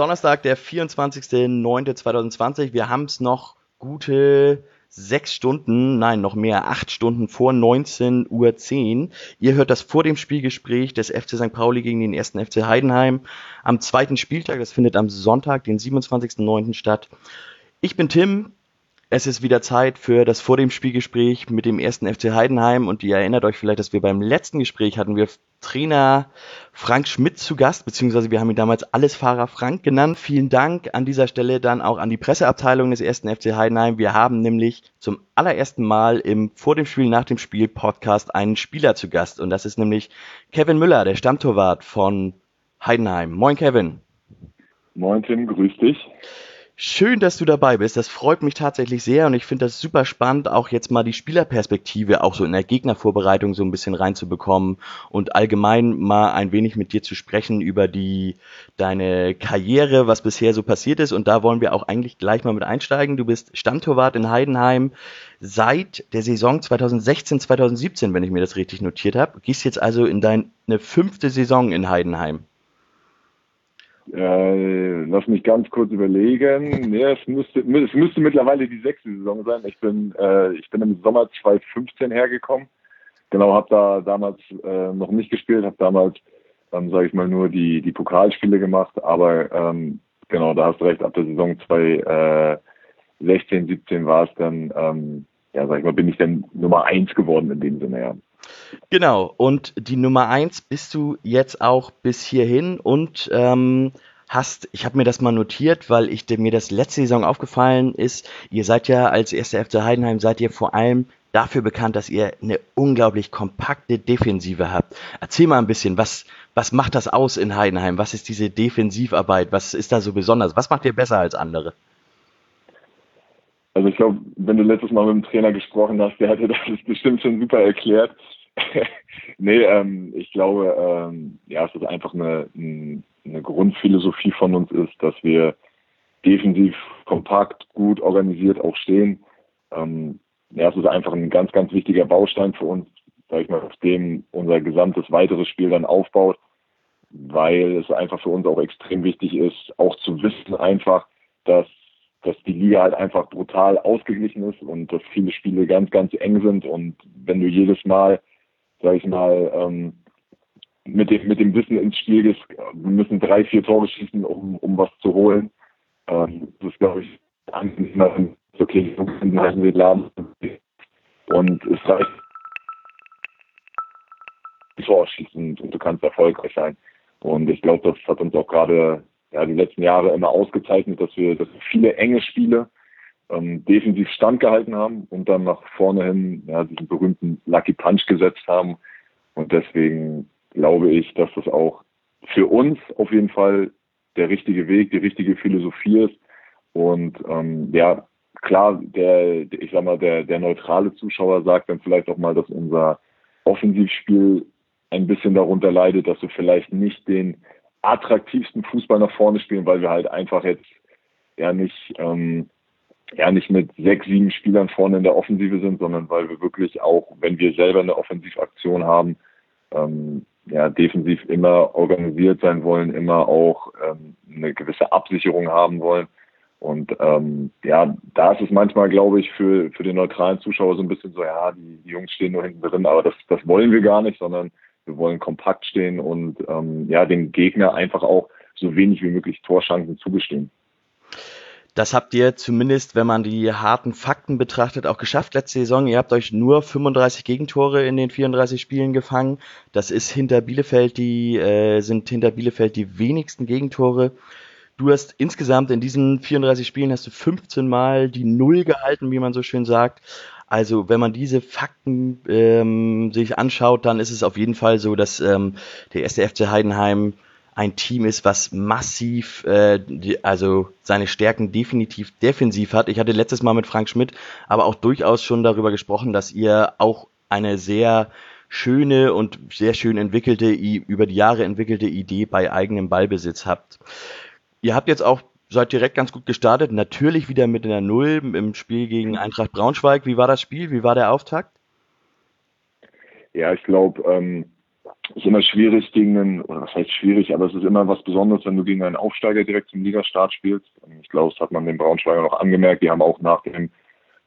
Donnerstag, der 24.09.2020. Wir haben es noch gute sechs Stunden, nein, noch mehr, acht Stunden vor 19.10 Uhr. Ihr hört das vor dem Spielgespräch des FC St. Pauli gegen den ersten FC Heidenheim am zweiten Spieltag. Das findet am Sonntag, den 27.09. statt. Ich bin Tim. Es ist wieder Zeit für das vor dem Spielgespräch mit dem ersten FC Heidenheim und ihr erinnert euch vielleicht, dass wir beim letzten Gespräch hatten wir Trainer Frank Schmidt zu Gast, beziehungsweise wir haben ihn damals Allesfahrer Frank genannt. Vielen Dank an dieser Stelle dann auch an die Presseabteilung des ersten FC Heidenheim. Wir haben nämlich zum allerersten Mal im Vor dem Spiel, nach dem Spiel Podcast einen Spieler zu Gast und das ist nämlich Kevin Müller, der Stammtorwart von Heidenheim. Moin Kevin. Moin Tim, grüß dich. Schön, dass du dabei bist. Das freut mich tatsächlich sehr und ich finde das super spannend, auch jetzt mal die Spielerperspektive auch so in der Gegnervorbereitung so ein bisschen reinzubekommen und allgemein mal ein wenig mit dir zu sprechen über die deine Karriere, was bisher so passiert ist und da wollen wir auch eigentlich gleich mal mit einsteigen. Du bist Stammtorwart in Heidenheim seit der Saison 2016, 2017, wenn ich mir das richtig notiert habe. Gehst jetzt also in deine fünfte Saison in Heidenheim. Äh, lass mich ganz kurz überlegen. Nee, es müsste, es müsste mittlerweile die sechste Saison sein. Ich bin, äh, ich bin im Sommer 2015 hergekommen. Genau, habe da damals äh, noch nicht gespielt, habe damals, ähm, sage ich mal, nur die die Pokalspiele gemacht. Aber ähm, genau, da hast du recht. Ab der Saison 2016, 17 war es dann, ähm, ja, sag ich mal, bin ich dann Nummer eins geworden in dem Sinne. Ja. Genau, und die Nummer eins bist du jetzt auch bis hierhin und ähm, hast, ich habe mir das mal notiert, weil ich mir das letzte Saison aufgefallen ist, ihr seid ja als erster FC Heidenheim, seid ihr vor allem dafür bekannt, dass ihr eine unglaublich kompakte Defensive habt. Erzähl mal ein bisschen, was, was macht das aus in Heidenheim? Was ist diese Defensivarbeit? Was ist da so besonders? Was macht ihr besser als andere? Also ich glaube, wenn du letztes Mal mit dem Trainer gesprochen hast, der hatte das bestimmt schon super erklärt. nee, ähm, ich glaube, ähm, ja, es ist einfach eine, eine Grundphilosophie von uns ist, dass wir defensiv kompakt, gut organisiert auch stehen. Ähm, ja, es ist einfach ein ganz, ganz wichtiger Baustein für uns, sag ich mal, auf dem unser gesamtes weiteres Spiel dann aufbaut, weil es einfach für uns auch extrem wichtig ist, auch zu wissen einfach, dass dass die Liga halt einfach brutal ausgeglichen ist und dass viele Spiele ganz, ganz eng sind und wenn du jedes Mal sag ich mal, ähm, mit dem, mit dem Wissen ins Spiel gehst, wir müssen drei, vier Tore schießen, um, um was zu holen. Ähm, das glaube ich, angenehmer, okay, wir halten wir laden. Und es reicht, Tor schießen und du kannst erfolgreich sein. Und ich glaube, das hat uns auch gerade ja, die letzten Jahre immer ausgezeichnet, dass wir, dass wir viele enge Spiele ähm, defensiv standgehalten haben und dann nach vorne hin ja, diesen berühmten Lucky Punch gesetzt haben. Und deswegen glaube ich, dass das auch für uns auf jeden Fall der richtige Weg, die richtige Philosophie ist. Und ähm, ja, klar, der, ich sag mal, der, der neutrale Zuschauer sagt dann vielleicht auch mal, dass unser Offensivspiel ein bisschen darunter leidet, dass wir vielleicht nicht den attraktivsten Fußball nach vorne spielen, weil wir halt einfach jetzt ja nicht ähm, ja nicht mit sechs, sieben Spielern vorne in der Offensive sind, sondern weil wir wirklich auch, wenn wir selber eine Offensivaktion haben, ähm, ja, defensiv immer organisiert sein wollen, immer auch ähm, eine gewisse Absicherung haben wollen. Und ähm, ja, da ist es manchmal, glaube ich, für, für den neutralen Zuschauer so ein bisschen so, ja, die, die Jungs stehen nur hinten drin, aber das, das wollen wir gar nicht, sondern wir wollen kompakt stehen und ähm, ja, dem Gegner einfach auch so wenig wie möglich Torschancen zugestehen. Das habt ihr zumindest, wenn man die harten Fakten betrachtet, auch geschafft letzte Saison. Ihr habt euch nur 35 Gegentore in den 34 Spielen gefangen. Das ist hinter Bielefeld die, äh, sind hinter Bielefeld die wenigsten Gegentore. Du hast insgesamt in diesen 34 Spielen hast du 15 Mal die Null gehalten, wie man so schön sagt. Also wenn man diese Fakten ähm, sich anschaut, dann ist es auf jeden Fall so, dass ähm, der erste FC Heidenheim ein Team ist, was massiv, äh, die, also seine Stärken definitiv defensiv hat. Ich hatte letztes Mal mit Frank Schmidt aber auch durchaus schon darüber gesprochen, dass ihr auch eine sehr schöne und sehr schön entwickelte, über die Jahre entwickelte Idee bei eigenem Ballbesitz habt. Ihr habt jetzt auch seid direkt ganz gut gestartet. Natürlich wieder mit einer Null im Spiel gegen Eintracht Braunschweig. Wie war das Spiel? Wie war der Auftakt? Ja, ich glaube, ähm, ist immer schwierig gegen einen, oder was heißt schwierig, aber es ist immer was Besonderes, wenn du gegen einen Aufsteiger direkt zum Ligastart spielst. Ich glaube, das hat man den Braunschweiger noch angemerkt. Die haben auch nach dem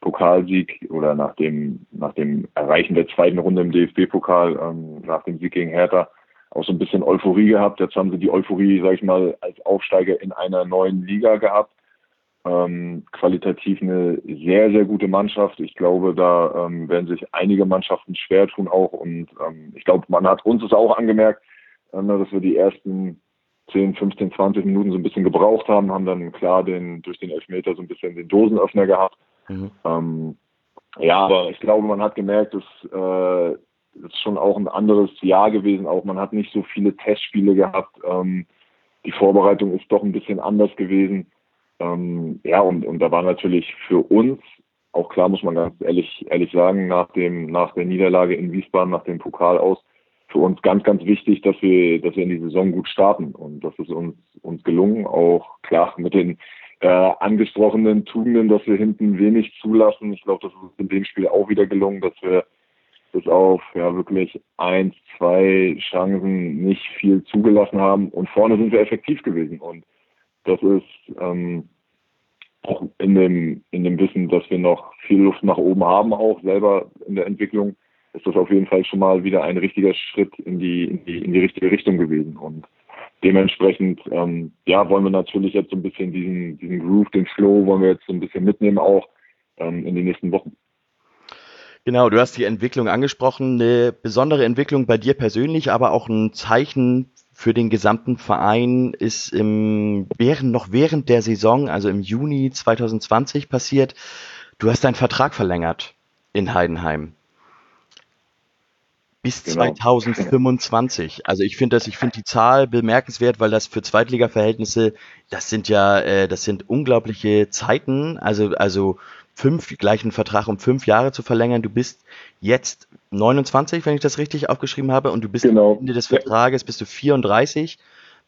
Pokalsieg oder nach dem, nach dem Erreichen der zweiten Runde im DFB-Pokal, ähm, nach dem Sieg gegen Hertha, auch so ein bisschen Euphorie gehabt. Jetzt haben sie die Euphorie, sag ich mal, als Aufsteiger in einer neuen Liga gehabt. Ähm, qualitativ eine sehr, sehr gute Mannschaft. Ich glaube, da ähm, werden sich einige Mannschaften schwer tun auch. Und ähm, ich glaube, man hat uns es auch angemerkt, äh, dass wir die ersten 10, 15, 20 Minuten so ein bisschen gebraucht haben, haben dann klar den durch den Elfmeter so ein bisschen den Dosenöffner gehabt. Mhm. Ähm, ja, aber ich glaube, man hat gemerkt, dass äh, ist schon auch ein anderes Jahr gewesen. Auch man hat nicht so viele Testspiele gehabt. Ähm, die Vorbereitung ist doch ein bisschen anders gewesen. Ähm, ja, und, und da war natürlich für uns, auch klar muss man ganz ehrlich, ehrlich sagen, nach dem, nach der Niederlage in Wiesbaden, nach dem Pokal aus, für uns ganz, ganz wichtig, dass wir, dass wir in die Saison gut starten. Und das ist uns, uns gelungen, auch klar mit den äh, angesprochenen Tugenden, dass wir hinten wenig zulassen. Ich glaube, das ist in dem Spiel auch wieder gelungen, dass wir bis auf ja wirklich eins, zwei Chancen nicht viel zugelassen haben. Und vorne sind wir effektiv gewesen. Und das ist ähm, auch in dem, in dem Wissen, dass wir noch viel Luft nach oben haben, auch selber in der Entwicklung, ist das auf jeden Fall schon mal wieder ein richtiger Schritt in die, in die, in die richtige Richtung gewesen. Und dementsprechend, ähm, ja, wollen wir natürlich jetzt so ein bisschen diesen, diesen Groove, den Flow, wollen wir jetzt so ein bisschen mitnehmen auch ähm, in den nächsten Wochen. Genau, du hast die Entwicklung angesprochen, eine besondere Entwicklung bei dir persönlich, aber auch ein Zeichen für den gesamten Verein ist im, während, noch während der Saison, also im Juni 2020 passiert. Du hast deinen Vertrag verlängert in Heidenheim. Bis genau. 2025. Also ich finde das, ich finde die Zahl bemerkenswert, weil das für Zweitliga-Verhältnisse, das sind ja, äh, das sind unglaubliche Zeiten. Also, also fünf, gleichen Vertrag um fünf Jahre zu verlängern. Du bist jetzt 29, wenn ich das richtig aufgeschrieben habe, und du bist genau. am Ende des Vertrages, bist du 34.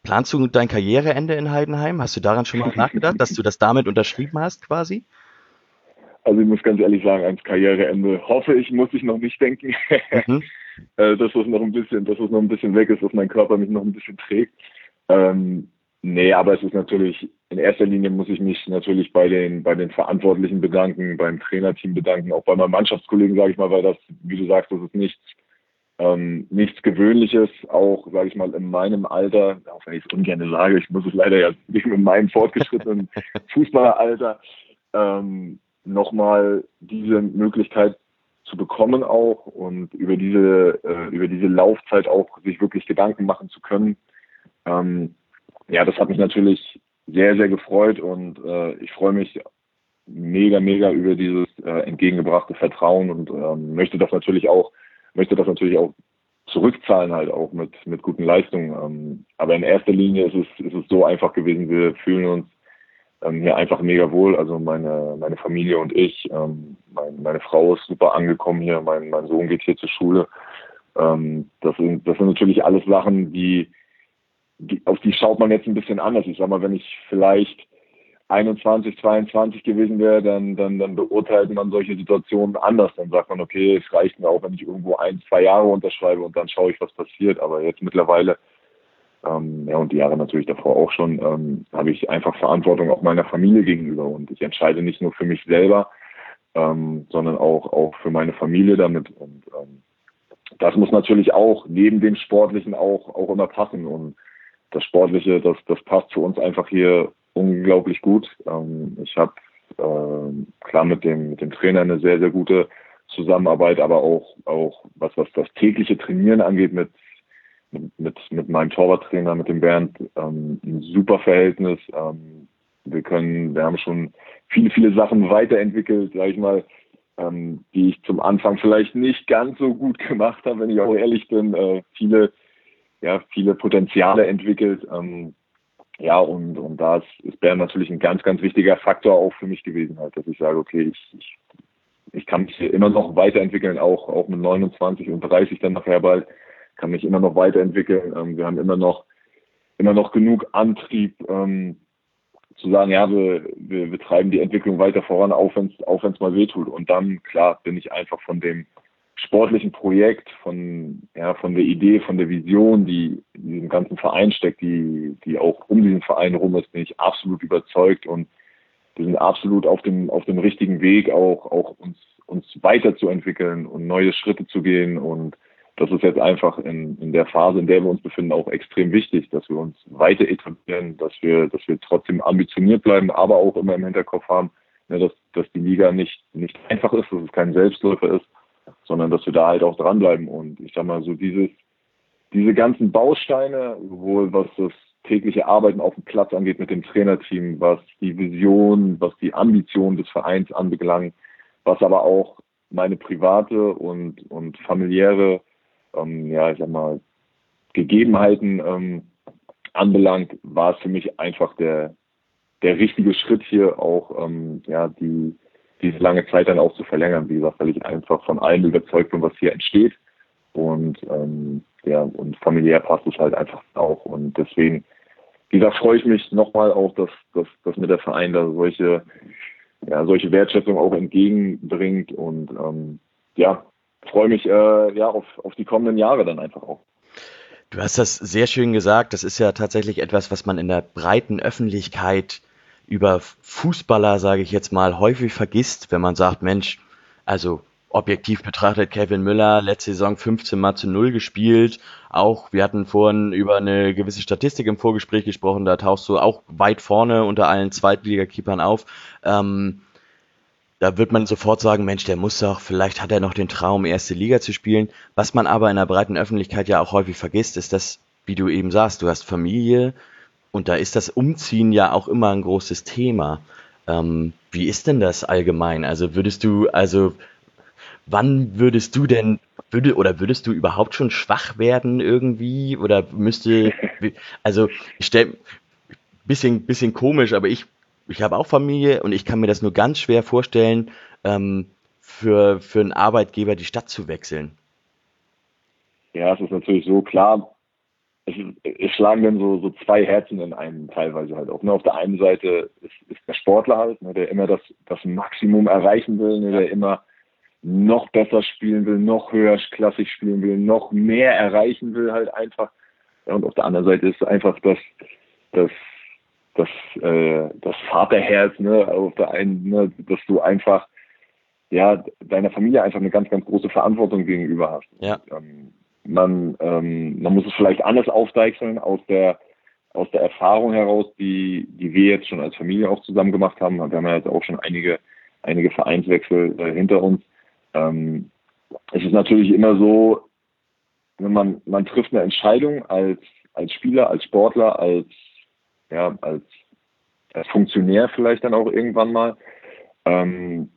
Planst du dein Karriereende in Heidenheim? Hast du daran schon mal nachgedacht, dass du das damit unterschrieben hast, quasi? Also ich muss ganz ehrlich sagen, ans Karriereende hoffe ich, muss ich noch nicht denken. Mhm. Äh, dass es noch ein bisschen, dass es noch ein bisschen weg ist, dass mein Körper mich noch ein bisschen trägt. Ähm, Nee, aber es ist natürlich, in erster Linie muss ich mich natürlich bei den, bei den Verantwortlichen bedanken, beim Trainerteam bedanken, auch bei meinen Mannschaftskollegen, sage ich mal, weil das, wie du sagst, das ist nichts, ähm, nichts Gewöhnliches, auch, sage ich mal, in meinem Alter, auch wenn ich es ungern sage, ich muss es leider ja nicht mit meinem fortgeschrittenen Fußballeralter, ähm, nochmal diese Möglichkeit zu bekommen auch und über diese, äh, über diese Laufzeit auch sich wirklich Gedanken machen zu können. Ähm, ja, das hat mich natürlich sehr, sehr gefreut und äh, ich freue mich mega, mega über dieses äh, entgegengebrachte Vertrauen und ähm, möchte das natürlich auch, möchte das natürlich auch zurückzahlen halt auch mit, mit guten Leistungen. Ähm, aber in erster Linie ist es, ist es so einfach gewesen, wir fühlen uns ähm, hier einfach mega wohl. Also meine, meine Familie und ich, ähm, mein, meine Frau ist super angekommen hier, mein, mein Sohn geht hier zur Schule. Ähm, das sind, das sind natürlich alles Sachen, die, die, auf die schaut man jetzt ein bisschen anders. Ich sag mal, wenn ich vielleicht 21, 22 gewesen wäre, dann, dann, dann beurteilt man solche Situationen anders. Dann sagt man, okay, es reicht mir auch, wenn ich irgendwo ein, zwei Jahre unterschreibe und dann schaue ich, was passiert. Aber jetzt mittlerweile, ähm, ja, und die Jahre natürlich davor auch schon, ähm, habe ich einfach Verantwortung auch meiner Familie gegenüber. Und ich entscheide nicht nur für mich selber, ähm, sondern auch, auch für meine Familie damit. Und ähm, das muss natürlich auch neben dem Sportlichen auch, auch immer passen. Und das Sportliche, das, das passt für uns einfach hier unglaublich gut. Ähm, ich habe äh, klar mit dem, mit dem Trainer eine sehr, sehr gute Zusammenarbeit, aber auch, auch was, was das tägliche Trainieren angeht mit, mit, mit meinem Torwarttrainer, mit dem Bernd, ähm, ein super Verhältnis. Ähm, wir können, wir haben schon viele, viele Sachen weiterentwickelt, sage ich mal, ähm, die ich zum Anfang vielleicht nicht ganz so gut gemacht habe, wenn ich auch ehrlich bin. Äh, viele ja, viele Potenziale entwickelt. Ähm, ja, und, und da ist, Bern natürlich ein ganz, ganz wichtiger Faktor auch für mich gewesen, halt, dass ich sage, okay, ich, ich, ich kann mich immer noch weiterentwickeln, auch, auch mit 29 und 30 dann nachher bald, kann mich immer noch weiterentwickeln. Ähm, wir haben immer noch, immer noch genug Antrieb, ähm, zu sagen, ja, wir, wir, wir treiben die Entwicklung weiter voran, auch wenn es auch wenn's mal wehtut. Und dann, klar, bin ich einfach von dem sportlichen Projekt, von, ja, von der Idee, von der Vision, die in diesem ganzen Verein steckt, die, die auch um diesen Verein rum ist, bin ich absolut überzeugt und wir sind absolut auf dem, auf dem richtigen Weg, auch, auch uns, uns weiterzuentwickeln und neue Schritte zu gehen. Und das ist jetzt einfach in, in der Phase, in der wir uns befinden, auch extrem wichtig, dass wir uns weiter etablieren, dass wir, dass wir trotzdem ambitioniert bleiben, aber auch immer im Hinterkopf haben, ne, dass, dass die Liga nicht, nicht einfach ist, dass es kein Selbstläufer ist, sondern dass wir da halt auch dranbleiben. Und ich sag mal, so dieses, diese ganzen Bausteine, sowohl was das tägliche Arbeiten auf dem Platz angeht mit dem Trainerteam, was die Vision, was die Ambition des Vereins anbelangt, was aber auch meine private und, und familiäre, ähm, ja, ich sag mal, Gegebenheiten ähm, anbelangt, war es für mich einfach der, der richtige Schritt hier auch, ähm, ja, die, diese lange Zeit dann auch zu verlängern, wie gesagt, weil ich einfach von allem überzeugt bin, was hier entsteht. Und ähm, ja, und familiär passt es halt einfach auch. Und deswegen, wie gesagt, freue ich mich nochmal auch, dass, dass, dass mir der Verein da solche, ja, solche Wertschätzung auch entgegenbringt. Und ähm, ja, freue mich äh, ja auf, auf die kommenden Jahre dann einfach auch. Du hast das sehr schön gesagt. Das ist ja tatsächlich etwas, was man in der breiten Öffentlichkeit über Fußballer, sage ich jetzt mal, häufig vergisst, wenn man sagt, Mensch, also objektiv betrachtet Kevin Müller letzte Saison 15 Mal zu 0 gespielt. Auch, wir hatten vorhin über eine gewisse Statistik im Vorgespräch gesprochen, da tauchst du auch weit vorne unter allen Zweitligakeepern auf. Ähm, da wird man sofort sagen, Mensch, der muss doch, vielleicht hat er noch den Traum, erste Liga zu spielen. Was man aber in der breiten Öffentlichkeit ja auch häufig vergisst, ist dass, wie du eben sagst, du hast Familie, und da ist das Umziehen ja auch immer ein großes Thema. Ähm, wie ist denn das allgemein? Also würdest du, also wann würdest du denn, würde, oder würdest du überhaupt schon schwach werden irgendwie? Oder müsste, also ich stelle, bisschen, bisschen komisch, aber ich, ich habe auch Familie und ich kann mir das nur ganz schwer vorstellen, ähm, für, für einen Arbeitgeber die Stadt zu wechseln. Ja, es ist natürlich so klar, es, es schlagen dann so, so zwei Herzen in einem teilweise halt auch. Ne? Auf der einen Seite ist, ist der Sportler halt, ne, der immer das, das Maximum erreichen will, ne, der immer noch besser spielen will, noch höher klassisch spielen will, noch mehr erreichen will halt einfach. Ja, und auf der anderen Seite ist einfach das, das, das, äh, das Vaterherz, ne, auf der einen, ne, dass du einfach ja deiner Familie einfach eine ganz, ganz große Verantwortung gegenüber hast. Ja. Und, ähm, man, ähm, man muss es vielleicht anders aufdeichseln aus der aus der Erfahrung heraus, die, die wir jetzt schon als Familie auch zusammen gemacht haben. Wir haben ja jetzt auch schon einige, einige Vereinswechsel äh, hinter uns. Ähm, es ist natürlich immer so, wenn man, man trifft eine Entscheidung als, als Spieler, als Sportler, als, ja, als, als Funktionär vielleicht dann auch irgendwann mal. Ähm,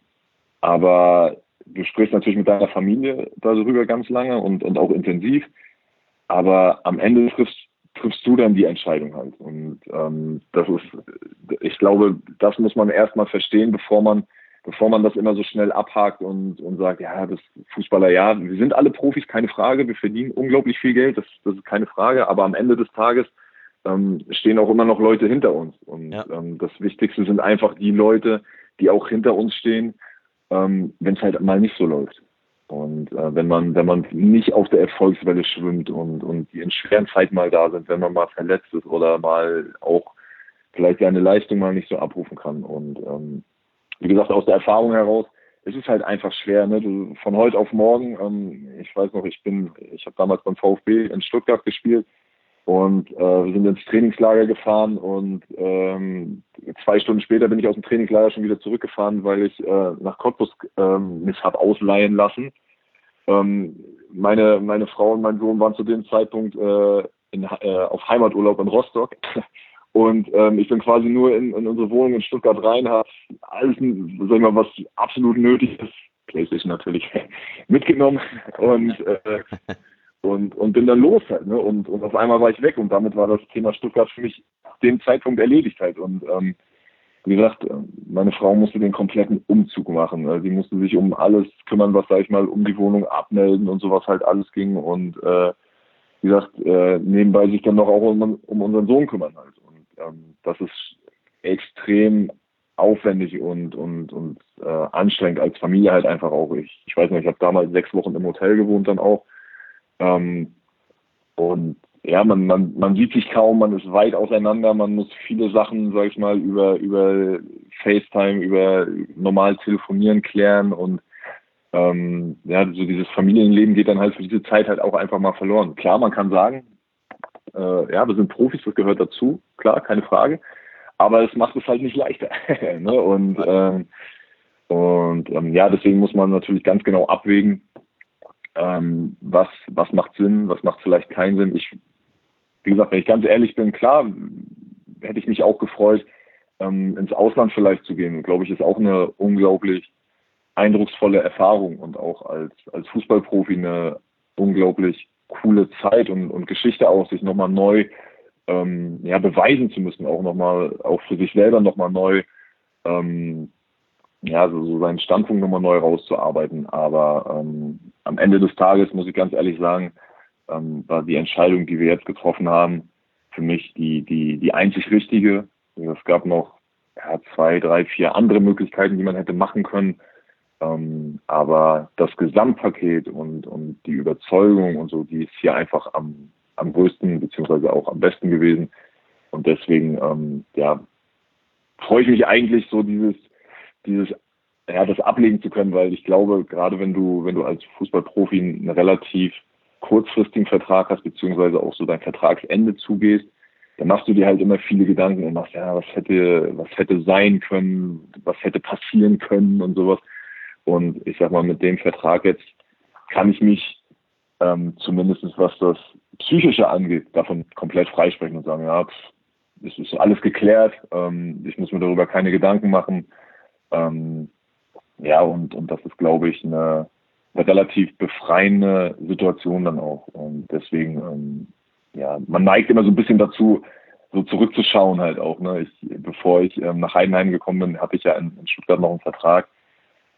aber du sprichst natürlich mit deiner Familie darüber ganz lange und, und auch intensiv, aber am Ende triffst, triffst du dann die Entscheidung halt. Und ähm, das ist, ich glaube, das muss man erstmal verstehen, bevor man, bevor man das immer so schnell abhakt und, und sagt, ja, das Fußballer, ja, wir sind alle Profis, keine Frage, wir verdienen unglaublich viel Geld, das, das ist keine Frage, aber am Ende des Tages ähm, stehen auch immer noch Leute hinter uns. Und ja. ähm, das Wichtigste sind einfach die Leute, die auch hinter uns stehen, ähm, wenn es halt mal nicht so läuft. Und äh, wenn man, wenn man nicht auf der Erfolgswelle schwimmt und, und die in schweren Zeiten mal da sind, wenn man mal verletzt ist oder mal auch vielleicht seine Leistung mal nicht so abrufen kann. Und ähm, wie gesagt, aus der Erfahrung heraus, es ist halt einfach schwer, ne? Du, von heute auf morgen, ähm, ich weiß noch, ich bin, ich habe damals beim VfB in Stuttgart gespielt und äh, wir sind ins Trainingslager gefahren und ähm, zwei Stunden später bin ich aus dem Trainingslager schon wieder zurückgefahren, weil ich äh, nach Cottbus ähm, mich habe ausleihen lassen. Ähm, meine, meine Frau und mein Sohn waren zu dem Zeitpunkt äh, in, äh, auf Heimaturlaub in Rostock. Und ähm, ich bin quasi nur in, in unsere Wohnung in Stuttgart rein, habe alles, sag ich mal, was absolut nötig ist, Playstation natürlich, mitgenommen und äh, und, und bin dann los halt, ne? Und, und auf einmal war ich weg und damit war das Thema Stuttgart für mich dem Zeitpunkt erledigt halt. Und ähm, wie gesagt, äh, meine Frau musste den kompletten Umzug machen. Also sie musste sich um alles kümmern, was, sag ich mal, um die Wohnung abmelden und sowas halt alles ging. Und äh, wie gesagt, äh, nebenbei sich dann noch auch um, um unseren Sohn kümmern halt. Und ähm, das ist extrem aufwendig und und und äh, anstrengend als Familie halt einfach auch. Ich, ich weiß nicht, ich habe damals sechs Wochen im Hotel gewohnt dann auch. Ähm, und ja, man, man, man sieht sich kaum, man ist weit auseinander, man muss viele Sachen, sag ich mal, über, über FaceTime, über normal telefonieren klären und ähm, ja, so dieses Familienleben geht dann halt für diese Zeit halt auch einfach mal verloren. Klar, man kann sagen, äh, ja, wir sind Profis, das gehört dazu, klar, keine Frage, aber es macht es halt nicht leichter. ne? Und, ähm, und ähm, ja, deswegen muss man natürlich ganz genau abwägen, ähm, was, was macht Sinn, was macht vielleicht keinen Sinn. Ich wie gesagt, wenn ich ganz ehrlich bin, klar, hätte ich mich auch gefreut, ähm, ins Ausland vielleicht zu gehen. Glaube ich, ist auch eine unglaublich eindrucksvolle Erfahrung und auch als, als Fußballprofi eine unglaublich coole Zeit und, und Geschichte auch, sich nochmal neu ähm, ja, beweisen zu müssen, auch nochmal, auch für sich selber nochmal neu, ähm, ja, so, so seinen Standpunkt nochmal neu rauszuarbeiten. Aber ähm, am Ende des Tages muss ich ganz ehrlich sagen, ähm, war die Entscheidung, die wir jetzt getroffen haben, für mich die, die, die einzig richtige. Es gab noch ja, zwei, drei, vier andere Möglichkeiten, die man hätte machen können. Ähm, aber das Gesamtpaket und, und die Überzeugung und so, die ist hier einfach am, am größten beziehungsweise auch am besten gewesen. Und deswegen, ähm, ja, freue ich mich eigentlich so dieses, dieses, ja, das ablegen zu können, weil ich glaube, gerade wenn du, wenn du als Fußballprofi eine relativ kurzfristigen Vertrag hast, beziehungsweise auch so dein Vertragsende zugehst, dann machst du dir halt immer viele Gedanken und machst, ja, was hätte, was hätte sein können, was hätte passieren können und sowas. Und ich sag mal, mit dem Vertrag jetzt kann ich mich ähm, zumindest was das Psychische angeht, davon komplett freisprechen und sagen, ja, es ist alles geklärt, ähm, ich muss mir darüber keine Gedanken machen. Ähm, ja, und, und das ist, glaube ich, eine, eine relativ befreiende Situation dann auch. Und deswegen, ähm, ja, man neigt immer so ein bisschen dazu, so zurückzuschauen halt auch. Ne? Ich, bevor ich ähm, nach Heidenheim gekommen bin, hatte ich ja in, in Stuttgart noch einen Vertrag.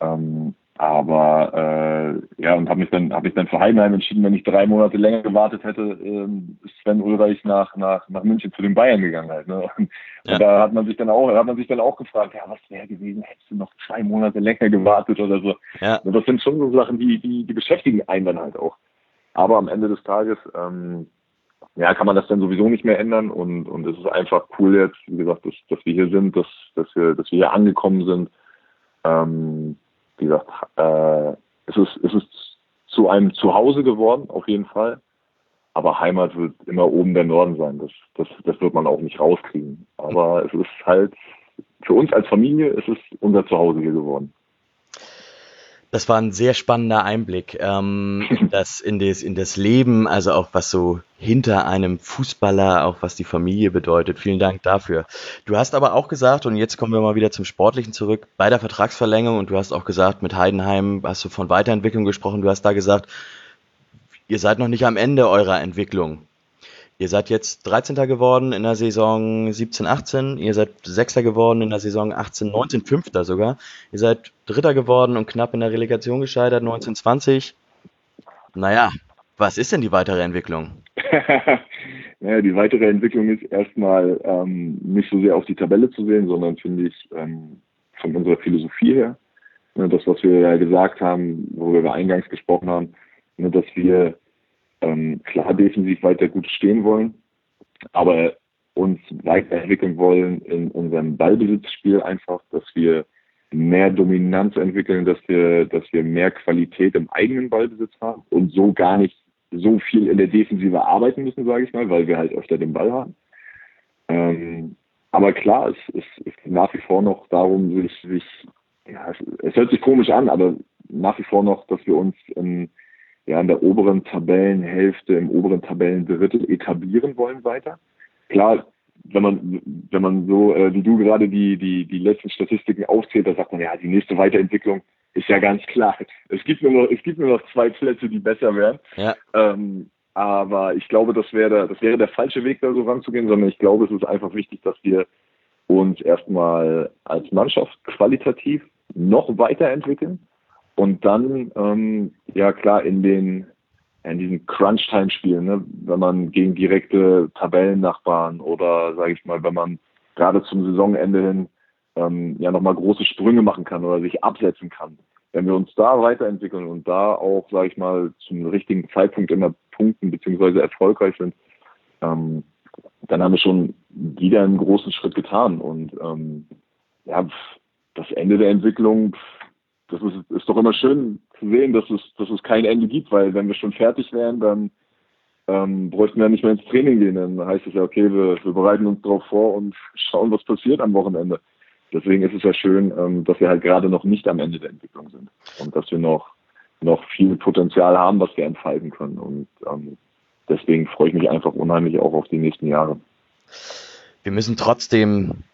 Ähm, aber äh, ja, und habe mich dann habe ich dann für Heidenheim entschieden, wenn ich drei Monate länger gewartet hätte, ähm, ist Sven Ulreich nach nach nach München zu den Bayern gegangen halt. Ne? Und, ja. und da hat man sich dann auch hat man sich dann auch gefragt, ja, was wäre gewesen, hättest du noch zwei Monate länger gewartet oder so. Ja. Und das sind schon so Sachen, die die die beschäftigen einen dann halt auch. Aber am Ende des Tages ähm, ja, kann man das dann sowieso nicht mehr ändern und und es ist einfach cool jetzt, wie gesagt, dass, dass wir hier sind, dass dass wir dass wir hier angekommen sind. Ähm, wie gesagt, äh, es, ist, es ist zu einem Zuhause geworden, auf jeden Fall. Aber Heimat wird immer oben der Norden sein. Das, das, das wird man auch nicht rauskriegen. Aber es ist halt, für uns als Familie ist es unser Zuhause hier geworden. Das war ein sehr spannender Einblick ähm, das, in, das, in das Leben, also auch was so hinter einem Fußballer, auch was die Familie bedeutet. Vielen Dank dafür. Du hast aber auch gesagt, und jetzt kommen wir mal wieder zum Sportlichen zurück, bei der Vertragsverlängerung, und du hast auch gesagt, mit Heidenheim hast du von Weiterentwicklung gesprochen, du hast da gesagt, ihr seid noch nicht am Ende eurer Entwicklung. Ihr seid jetzt 13. geworden in der Saison 17, 18. Ihr seid Sechster geworden in der Saison 18, 19, Fünfter sogar. Ihr seid Dritter geworden und knapp in der Relegation gescheitert, 19, 20. Naja, was ist denn die weitere Entwicklung? naja, die weitere Entwicklung ist erstmal ähm, nicht so sehr auf die Tabelle zu sehen, sondern finde ich ähm, von unserer Philosophie her, ne, das, was wir ja gesagt haben, worüber wir eingangs gesprochen haben, ne, dass wir ähm, klar defensiv weiter gut stehen wollen, aber uns weiterentwickeln wollen in unserem Ballbesitzspiel einfach, dass wir mehr Dominanz entwickeln, dass wir, dass wir mehr Qualität im eigenen Ballbesitz haben und so gar nicht so viel in der Defensive arbeiten müssen, sage ich mal, weil wir halt öfter den Ball haben. Ähm, aber klar, es, es, es geht nach wie vor noch darum, sich, sich ja, es, es, hört sich komisch an, aber nach wie vor noch, dass wir uns in, ja, in der oberen Tabellenhälfte, im oberen Tabellendrittel etablieren wollen weiter. Klar, wenn man, wenn man so, äh, wie du gerade die, die, die letzten Statistiken aufzählt, da sagt man, ja, die nächste Weiterentwicklung ist ja ganz klar. Es gibt nur noch, es gibt nur noch zwei Plätze, die besser wären. Ja. Ähm, aber ich glaube, das wäre, das wäre der falsche Weg, da so ranzugehen, sondern ich glaube, es ist einfach wichtig, dass wir uns erstmal als Mannschaft qualitativ noch weiterentwickeln und dann, ähm, ja klar, in den in diesen Crunch-Time-Spielen, ne, wenn man gegen direkte Tabellennachbarn oder, sage ich mal, wenn man gerade zum Saisonende hin ähm, ja nochmal große Sprünge machen kann oder sich absetzen kann. Wenn wir uns da weiterentwickeln und da auch, sage ich mal, zum richtigen Zeitpunkt immer punkten beziehungsweise erfolgreich sind, ähm, dann haben wir schon wieder einen großen Schritt getan. Und ähm, ja, das Ende der Entwicklung, das ist, ist doch immer schön zu sehen, dass es, dass es kein Ende gibt, weil wenn wir schon fertig wären, dann ähm, bräuchten wir nicht mehr ins Training gehen. Dann heißt es ja, okay, wir, wir bereiten uns darauf vor und schauen, was passiert am Wochenende. Deswegen ist es ja schön, ähm, dass wir halt gerade noch nicht am Ende der Entwicklung sind und dass wir noch, noch viel Potenzial haben, was wir entfalten können. Und ähm, deswegen freue ich mich einfach unheimlich auch auf die nächsten Jahre. Wir müssen trotzdem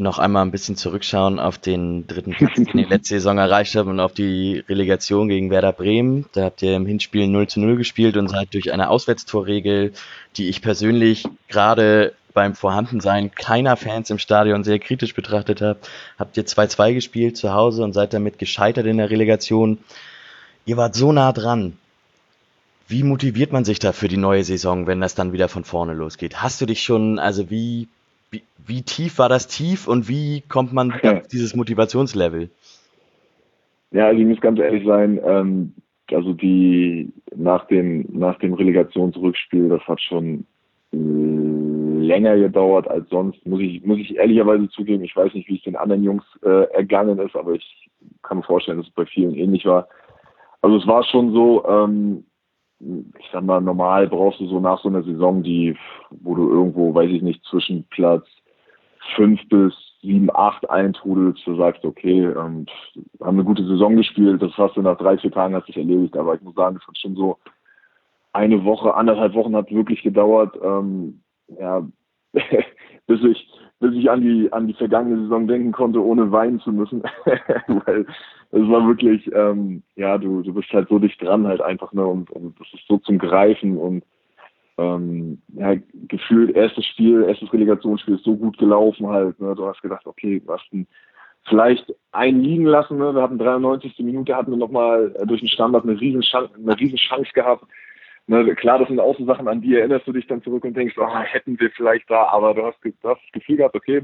noch einmal ein bisschen zurückschauen auf den dritten Platz, den ihr letzte Saison erreicht habt und auf die Relegation gegen Werder Bremen. Da habt ihr im Hinspiel 0 zu 0 gespielt und seid durch eine Auswärtstorregel, die ich persönlich gerade beim Vorhandensein keiner Fans im Stadion sehr kritisch betrachtet habe, habt ihr 2-2 gespielt zu Hause und seid damit gescheitert in der Relegation. Ihr wart so nah dran. Wie motiviert man sich da für die neue Saison, wenn das dann wieder von vorne losgeht? Hast du dich schon, also wie wie, wie tief war das Tief und wie kommt man ja. auf dieses Motivationslevel? Ja, also ich muss ganz ehrlich sein, ähm, also die nach dem nach dem Relegationsrückspiel, das hat schon länger gedauert als sonst, muss ich muss ich ehrlicherweise zugeben. Ich weiß nicht, wie es den anderen Jungs äh, ergangen ist, aber ich kann mir vorstellen, dass es bei vielen ähnlich war. Also es war schon so, ähm, ich sag mal, normal brauchst du so nach so einer Saison, die, wo du irgendwo, weiß ich nicht, zwischen Platz fünf bis sieben, acht eintrudelst, du sagst, okay, ähm, haben eine gute Saison gespielt, das hast du nach drei, vier Tagen hast dich erledigt, aber ich muss sagen, es hat schon so eine Woche, anderthalb Wochen hat wirklich gedauert, ähm, ja, bis ich, bis ich an die, an die vergangene Saison denken konnte, ohne weinen zu müssen, weil es war wirklich, ähm, ja, du, du bist halt so dicht dran halt einfach, ne, und, und das ist so zum Greifen und ähm, ja, gefühlt erstes Spiel, erstes Relegationsspiel ist so gut gelaufen halt, ne, du hast gedacht, okay, hast ein, vielleicht einen liegen lassen, ne, wir hatten 93. Minute, hatten wir nochmal äh, durch den Standard eine riesen Chance, eine riesen Chance gehabt, Ne, klar, das sind auch so Sachen, an die erinnerst du dich dann zurück und denkst, oh, hätten wir vielleicht da, aber du hast, du hast das Gefühl gehabt, okay,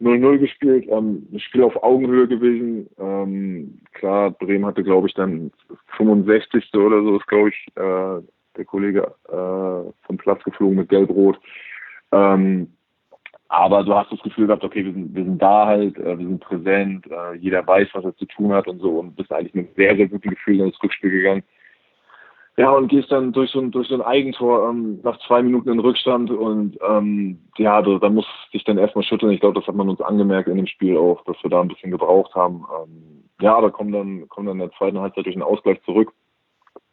0-0 gespielt, ähm, ein Spiel auf Augenhöhe gewesen. Ähm, klar, Bremen hatte, glaube ich, dann 65. oder so ist, glaube ich, äh, der Kollege äh, vom Platz geflogen mit Gelb-Rot. Ähm, aber du hast das Gefühl gehabt, okay, wir sind, wir sind da halt, äh, wir sind präsent, äh, jeder weiß, was er zu tun hat und so und bist eigentlich mit sehr, sehr guten Gefühl ins Rückspiel gegangen. Ja, und gehst dann durch so ein, durch so ein Eigentor ähm, nach zwei Minuten in Rückstand und ähm, ja, da, da muss dich dann erstmal schütteln. Ich glaube, das hat man uns angemerkt in dem Spiel auch, dass wir da ein bisschen gebraucht haben. Ähm, ja, aber kommen dann, kommen dann in der zweiten Halbzeit durch den Ausgleich zurück.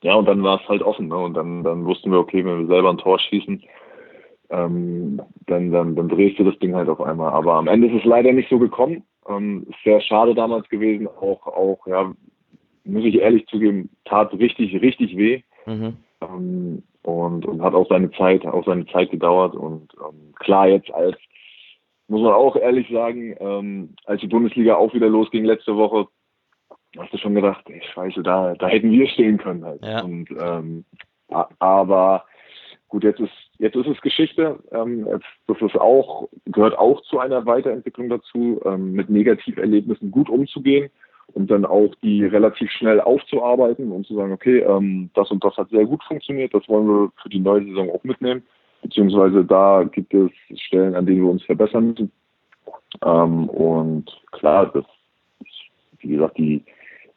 Ja, und dann war es halt offen, ne? Und dann, dann wussten wir, okay, wenn wir selber ein Tor schießen, ähm, dann, dann, dann drehst du das Ding halt auf einmal. Aber am Ende ist es leider nicht so gekommen. Ähm, sehr schade damals gewesen, auch, auch, ja, muss ich ehrlich zugeben, tat richtig, richtig weh. Mhm. Ähm, und, und hat auch seine Zeit, auch seine Zeit gedauert. Und ähm, klar, jetzt als, muss man auch ehrlich sagen, ähm, als die Bundesliga auch wieder losging letzte Woche, hast du schon gedacht, ey, scheiße, da, da hätten wir stehen können halt. Ja. Und ähm, aber gut, jetzt ist jetzt ist es Geschichte. Ähm, jetzt, das ist auch gehört auch zu einer Weiterentwicklung dazu, ähm, mit Negativerlebnissen gut umzugehen und dann auch die relativ schnell aufzuarbeiten und zu sagen, okay, ähm, das und das hat sehr gut funktioniert, das wollen wir für die neue Saison auch mitnehmen, beziehungsweise da gibt es Stellen, an denen wir uns verbessern müssen. Ähm, und klar, das, wie gesagt, die,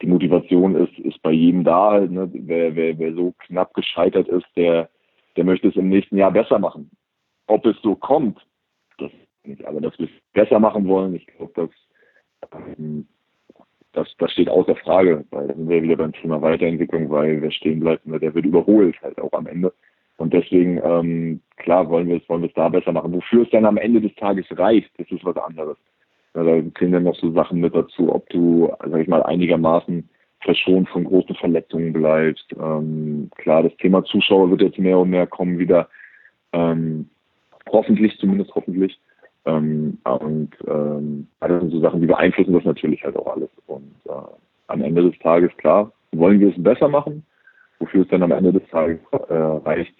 die Motivation ist, ist bei jedem da ne? wer, wer, wer so knapp gescheitert ist, der, der möchte es im nächsten Jahr besser machen. Ob es so kommt, das nicht, aber dass wir es besser machen wollen, ich glaube, dass ähm, das, das steht außer Frage, weil dann sind wir wieder beim Thema Weiterentwicklung, weil wer stehen bleibt, der wird überholt halt auch am Ende. Und deswegen, ähm, klar, wollen wir es, wollen wir es da besser machen. Wofür es dann am Ende des Tages reicht, das ist was anderes. Ja, da zählen dann noch so Sachen mit dazu, ob du, sag ich mal, einigermaßen verschont von großen Verletzungen bleibst. Ähm, klar, das Thema Zuschauer wird jetzt mehr und mehr kommen wieder. Ähm, hoffentlich, zumindest hoffentlich. Ähm, und ähm, das sind so Sachen, die beeinflussen das natürlich halt auch alles. Und äh, am Ende des Tages, klar, wollen wir es besser machen, wofür es dann am Ende des Tages äh, reicht.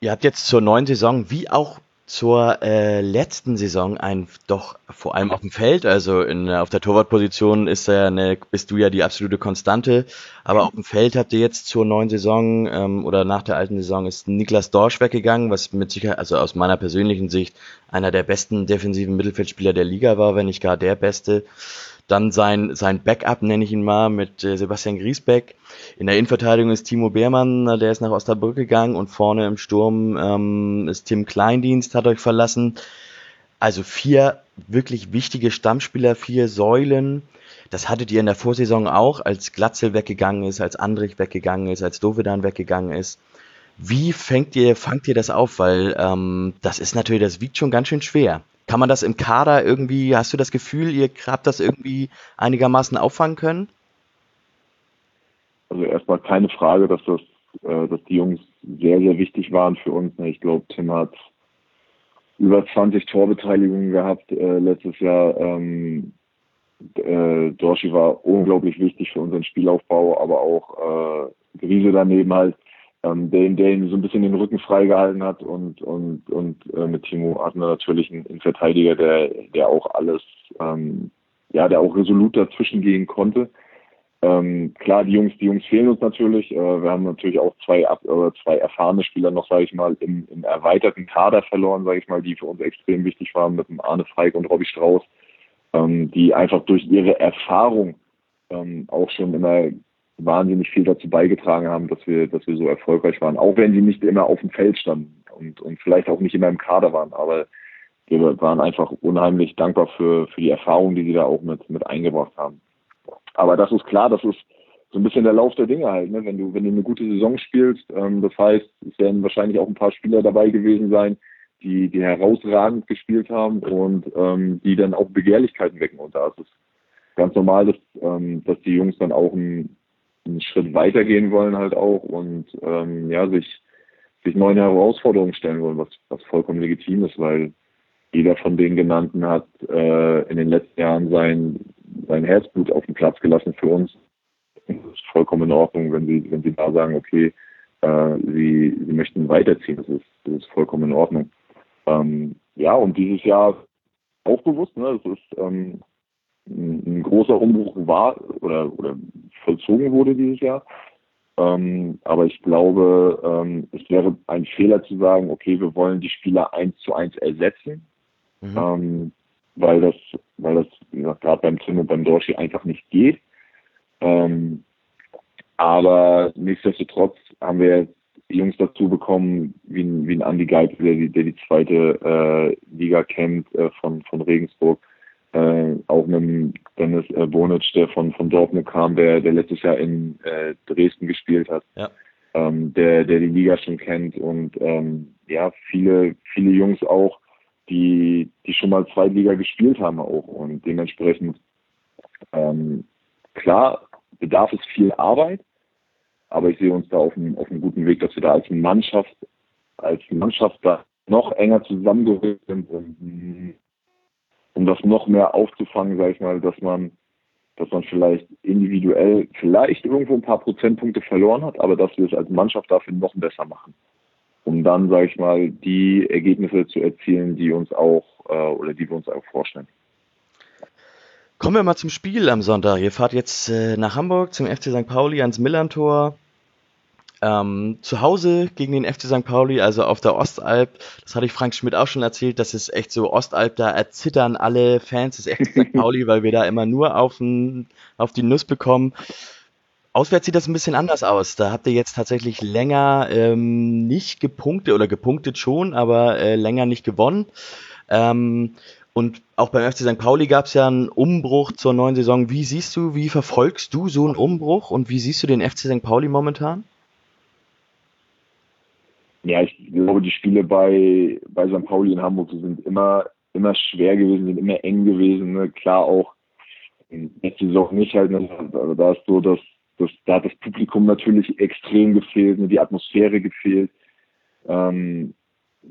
Ihr habt jetzt zur neuen Saison, wie auch zur äh, letzten Saison ein doch vor allem auf dem Feld, also in, auf der Torwartposition ist ja eine, bist du ja die absolute Konstante, aber auf dem Feld habt ihr jetzt zur neuen Saison ähm, oder nach der alten Saison ist Niklas Dorsch weggegangen, was mit Sicherheit, also aus meiner persönlichen Sicht einer der besten defensiven Mittelfeldspieler der Liga war, wenn nicht gar der beste. Dann sein, sein Backup, nenne ich ihn mal, mit äh, Sebastian Griesbeck. In der Innenverteidigung ist Timo Beermann, der ist nach Osnabrück gegangen und vorne im Sturm ähm, ist Tim Kleindienst, hat euch verlassen. Also vier wirklich wichtige Stammspieler, vier Säulen. Das hattet ihr in der Vorsaison auch, als Glatzel weggegangen ist, als Andrich weggegangen ist, als Dovedan weggegangen ist. Wie fängt ihr, fangt ihr das auf? Weil ähm, das ist natürlich, das wiegt schon ganz schön schwer. Kann man das im Kader irgendwie, hast du das Gefühl, ihr habt das irgendwie einigermaßen auffangen können? Also erstmal keine Frage, dass das, äh, dass die Jungs sehr, sehr wichtig waren für uns. Ich glaube, Tim hat über 20 Torbeteiligungen gehabt äh, letztes Jahr. Ähm, äh, Dorshi war unglaublich wichtig für unseren Spielaufbau, aber auch Griese daneben halt ähm, der, der ihm so ein bisschen den Rücken freigehalten hat und und und äh, mit Timo hatten wir natürlich einen, einen Verteidiger, der der auch alles ähm, ja, der auch resolut dazwischen gehen konnte. Ähm, klar, die Jungs, die Jungs fehlen uns natürlich. Äh, wir haben natürlich auch zwei, äh, zwei erfahrene Spieler noch, sage ich mal, im, im erweiterten Kader verloren, sage ich mal, die für uns extrem wichtig waren mit dem Arne Feig und Robbie Strauß, ähm, die einfach durch ihre Erfahrung ähm, auch schon immer wahnsinnig viel dazu beigetragen haben, dass wir, dass wir so erfolgreich waren. Auch wenn sie nicht immer auf dem Feld standen und, und vielleicht auch nicht immer im Kader waren, aber wir waren einfach unheimlich dankbar für, für die Erfahrung, die sie da auch mit, mit eingebracht haben. Aber das ist klar, das ist so ein bisschen der Lauf der Dinge halt, ne? Wenn du, wenn du eine gute Saison spielst, ähm, das heißt, es werden wahrscheinlich auch ein paar Spieler dabei gewesen sein, die, die herausragend gespielt haben und ähm, die dann auch Begehrlichkeiten wecken. Und da ist es ganz normal, dass, ähm, dass die Jungs dann auch ein, einen Schritt weitergehen wollen halt auch und ähm, ja, sich, sich neuen Herausforderungen stellen wollen, was, was vollkommen legitim ist, weil jeder von den genannten hat äh, in den letzten Jahren sein, sein Herzblut auf den Platz gelassen für uns. Das ist vollkommen in Ordnung, wenn sie, wenn sie da sagen, okay, äh, sie, sie möchten weiterziehen. Das ist, das ist vollkommen in Ordnung. Ähm, ja, und dieses Jahr auch bewusst, ne, das ist ähm, ein großer Umbruch war oder, oder vollzogen wurde dieses Jahr. Ähm, aber ich glaube, ähm, es wäre ein Fehler zu sagen, okay, wir wollen die Spieler eins zu eins ersetzen, mhm. ähm, weil das, weil das, wie gesagt, gerade beim Tim und beim Dorshi einfach nicht geht. Ähm, aber nichtsdestotrotz haben wir jetzt Jungs dazu bekommen, wie ein, wie ein Andi Geipel, der, der die zweite äh, Liga kennt äh, von, von Regensburg äh, auch mit Dennis äh, Bonic, der von, von Dortmund kam, der, der letztes Jahr in äh, Dresden gespielt hat, ja. ähm, der, der die Liga schon kennt und ähm, ja, viele, viele Jungs auch, die, die schon mal Zweitliga gespielt haben auch und dementsprechend ähm, klar bedarf es viel Arbeit, aber ich sehe uns da auf einem, auf einem guten Weg, dass wir da als Mannschaft, als Mannschaft da noch enger zusammengerückt sind und um das noch mehr aufzufangen, sage ich mal, dass man, dass man vielleicht individuell vielleicht irgendwo ein paar Prozentpunkte verloren hat, aber dass wir es als Mannschaft dafür noch besser machen. Um dann, sage ich mal, die Ergebnisse zu erzielen, die uns auch äh, oder die wir uns auch vorstellen. Kommen wir mal zum Spiel am Sonntag. Ihr fahrt jetzt äh, nach Hamburg zum FC St. Pauli ans Millantor. Ähm, zu Hause gegen den FC St. Pauli, also auf der Ostalb, das hatte ich Frank Schmidt auch schon erzählt, das ist echt so Ostalb, da erzittern alle Fans des FC St. Pauli, weil wir da immer nur auf, n, auf die Nuss bekommen. Auswärts sieht das ein bisschen anders aus. Da habt ihr jetzt tatsächlich länger ähm, nicht gepunktet oder gepunktet schon, aber äh, länger nicht gewonnen. Ähm, und auch beim FC St. Pauli gab es ja einen Umbruch zur neuen Saison. Wie siehst du, wie verfolgst du so einen Umbruch und wie siehst du den FC St. Pauli momentan? Ja, ich glaube, die Spiele bei, bei St. Pauli in Hamburg sind immer, immer schwer gewesen, sind immer eng gewesen. Ne? Klar auch letzte Saison nicht halt, ne? aber da ist so, dass, dass da hat das Publikum natürlich extrem gefehlt, ne? die Atmosphäre gefehlt. Ähm,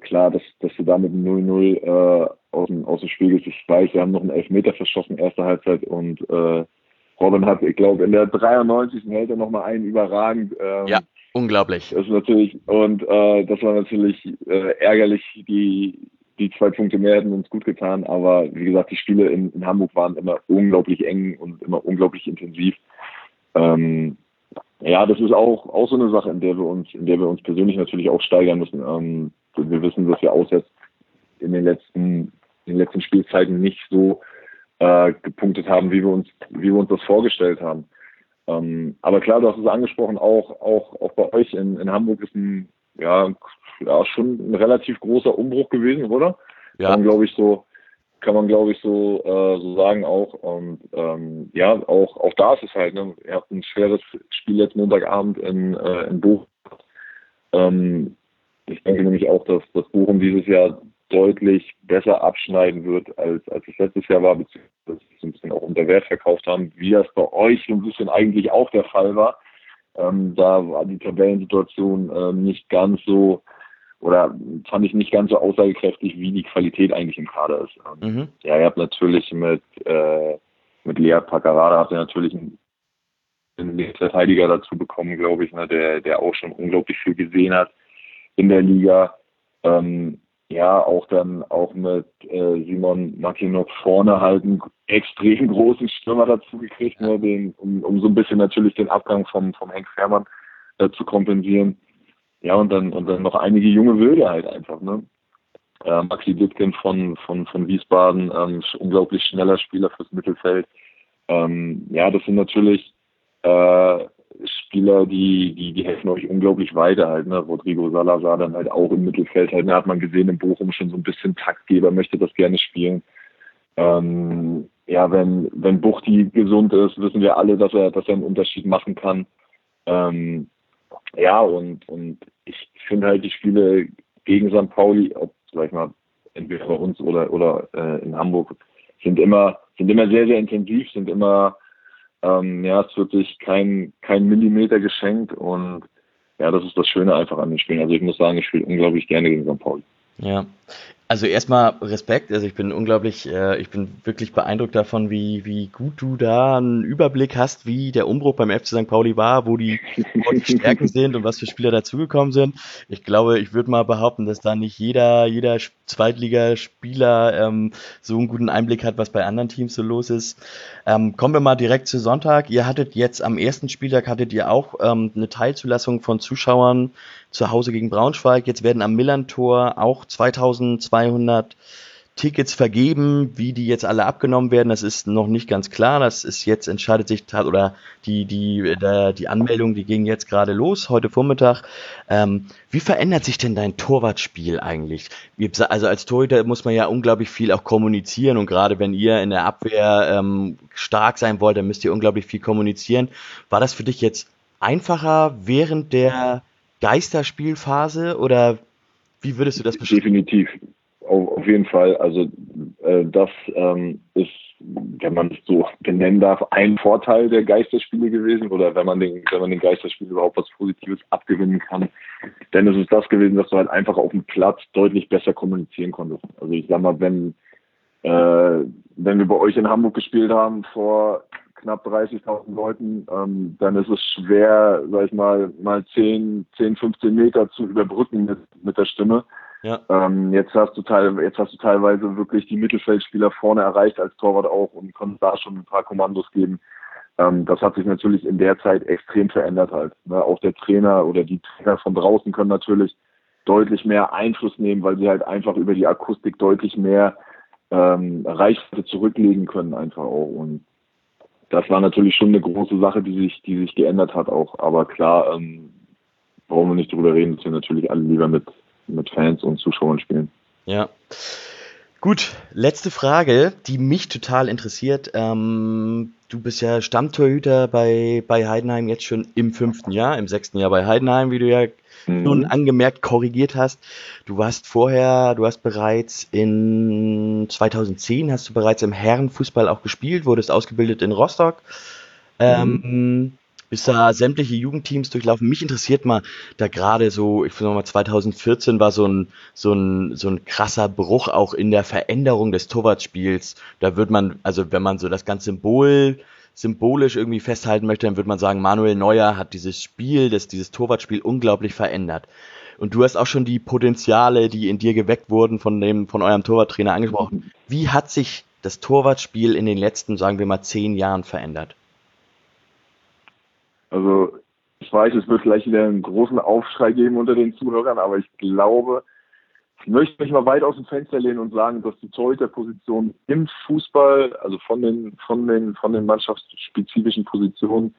klar, dass, dass du da mit 0-0 äh, aus, dem, aus dem Spiel gehst. Ich weiß, wir haben noch einen Elfmeter verschossen, erste Halbzeit und äh, Robin hat, ich glaube, in der 93. hält er nochmal einen überragend. Ähm, ja Unglaublich. Das ist natürlich, und äh, das war natürlich äh, ärgerlich, die, die zwei Punkte mehr hätten uns gut getan. Aber wie gesagt, die Spiele in, in Hamburg waren immer unglaublich eng und immer unglaublich intensiv. Ähm, ja, das ist auch, auch so eine Sache, in der wir uns, in der wir uns persönlich natürlich auch steigern müssen. Ähm, wir wissen, dass wir auswärts in den letzten, in den letzten Spielzeiten nicht so äh, gepunktet haben, wie wir uns, wie wir uns das vorgestellt haben. Ähm, aber klar, du hast es angesprochen, auch, auch, auch bei euch in, in Hamburg ist ein, ja, ja, schon ein relativ großer Umbruch gewesen, oder? Ja. Kann man, glaube ich, so, kann man, glaube ich, so, äh, so sagen auch. Und ähm, ja, auch, auch da ist es halt, ne? Ihr habt ein schweres Spiel jetzt Montagabend in, äh, in Bochum. Ähm, ich denke nämlich auch, dass, dass Bochum dieses Jahr deutlich besser abschneiden wird, als, als es letztes Jahr war, beziehungsweise dass sie ein bisschen auch unter Wert verkauft haben, wie das bei euch ein bisschen eigentlich auch der Fall war. Ähm, da war die Tabellensituation ähm, nicht ganz so oder fand ich nicht ganz so aussagekräftig, wie die Qualität eigentlich im Kader ist. Ähm, mhm. Ja, ihr habt natürlich mit, äh, mit Lea Paccarada habt ihr natürlich einen, einen Verteidiger dazu bekommen, glaube ich, ne, der, der auch schon unglaublich viel gesehen hat in der Liga. Ähm, ja, auch dann auch mit äh, Simon Makinok vorne halt einen extrem großen Stürmer dazu gekriegt, ne, den, um, um so ein bisschen natürlich den Abgang vom, vom Henk Fährmann äh, zu kompensieren. Ja, und dann, und dann noch einige junge Wilde halt einfach, ne? Äh, Maxi Dittgen von, von, von Wiesbaden, ähm, unglaublich schneller Spieler fürs Mittelfeld. Ähm, ja, das sind natürlich äh, Spieler, die, die, die helfen euch unglaublich weiter halt. Ne? Rodrigo Salazar dann halt auch im Mittelfeld halt. Da hat man gesehen, in Bochum schon so ein bisschen Taktgeber, möchte das gerne spielen. Ähm, ja, wenn, wenn Buchti gesund ist, wissen wir alle, dass er, dass er einen Unterschied machen kann. Ähm, ja, und, und ich finde halt die Spiele gegen St. Pauli, ob, sag ich mal, entweder bei uns oder, oder äh, in Hamburg, sind immer, sind immer sehr, sehr intensiv, sind immer ähm, ja, es wird sich kein, kein Millimeter geschenkt und ja, das ist das Schöne einfach an den Spielen. Also ich muss sagen, ich spiele unglaublich gerne gegen St. Pauli. Ja, also erstmal Respekt, also ich bin unglaublich, äh, ich bin wirklich beeindruckt davon, wie, wie gut du da einen Überblick hast, wie der Umbruch beim FC St. Pauli war, wo die, wo die Stärken sind und was für Spieler dazugekommen sind. Ich glaube, ich würde mal behaupten, dass da nicht jeder, jeder Zweitligaspieler ähm, so einen guten Einblick hat, was bei anderen Teams so los ist. Ähm, kommen wir mal direkt zu Sonntag. Ihr hattet jetzt am ersten Spieltag hattet ihr auch ähm, eine Teilzulassung von Zuschauern zu Hause gegen Braunschweig. Jetzt werden am Millantor auch 2200 Tickets vergeben, wie die jetzt alle abgenommen werden, das ist noch nicht ganz klar. Das ist jetzt entscheidet sich oder die die die Anmeldung, die ging jetzt gerade los heute Vormittag. Ähm, wie verändert sich denn dein Torwartspiel eigentlich? Also als Torhüter muss man ja unglaublich viel auch kommunizieren und gerade wenn ihr in der Abwehr ähm, stark sein wollt, dann müsst ihr unglaublich viel kommunizieren. War das für dich jetzt einfacher während der Geisterspielphase oder wie würdest du das beschreiben? Definitiv, auf, jeden Fall. Also äh, das ähm, ist, wenn man es so benennen darf, ein Vorteil der Geisterspiele gewesen oder wenn man den, wenn man den Geisterspielen überhaupt was Positives abgewinnen kann. Denn es ist das gewesen, dass du halt einfach auf dem Platz deutlich besser kommunizieren konntest. Also ich sag mal, wenn äh, wenn wir bei euch in Hamburg gespielt haben vor knapp 30.000 Leuten, ähm, dann ist es schwer, sag ich mal, mal 10, 10, 15 Meter zu überbrücken mit, mit der Stimme. Ja. Ähm, jetzt hast du teil, jetzt hast du teilweise wirklich die Mittelfeldspieler vorne erreicht als Torwart auch und konntest da schon ein paar Kommandos geben. Ähm, das hat sich natürlich in der Zeit extrem verändert halt. Ne? Auch der Trainer oder die Trainer von draußen können natürlich deutlich mehr Einfluss nehmen, weil sie halt einfach über die Akustik deutlich mehr ähm, Reichweite zurücklegen können einfach auch. Und das war natürlich schon eine große Sache, die sich, die sich geändert hat auch. Aber klar, ähm, brauchen wir nicht drüber reden, dass wir natürlich alle lieber mit, mit Fans und Zuschauern spielen. Ja. Gut, letzte Frage, die mich total interessiert. Ähm, du bist ja Stammtorhüter bei, bei Heidenheim jetzt schon im fünften Jahr, im sechsten Jahr bei Heidenheim, wie du ja mhm. nun angemerkt korrigiert hast. Du warst vorher, du hast bereits in 2010 hast du bereits im Herrenfußball auch gespielt, wurdest ausgebildet in Rostock. Ähm, mhm. Bist da sämtliche Jugendteams durchlaufen. Mich interessiert mal, da gerade so, ich finde mal 2014 war so ein, so ein, so ein krasser Bruch auch in der Veränderung des Torwartspiels. Da wird man, also wenn man so das ganze Symbol symbolisch irgendwie festhalten möchte, dann würde man sagen, Manuel Neuer hat dieses Spiel, das, dieses Torwartspiel unglaublich verändert. Und du hast auch schon die Potenziale, die in dir geweckt wurden von dem, von eurem Torwarttrainer angesprochen. Wie hat sich das Torwartspiel in den letzten, sagen wir mal, zehn Jahren verändert? Also, ich weiß, es wird vielleicht wieder einen großen Aufschrei geben unter den Zuhörern, aber ich glaube, ich möchte mich mal weit aus dem Fenster lehnen und sagen, dass die Torhüterposition im Fußball, also von den, von den, von den mannschaftsspezifischen Positionen,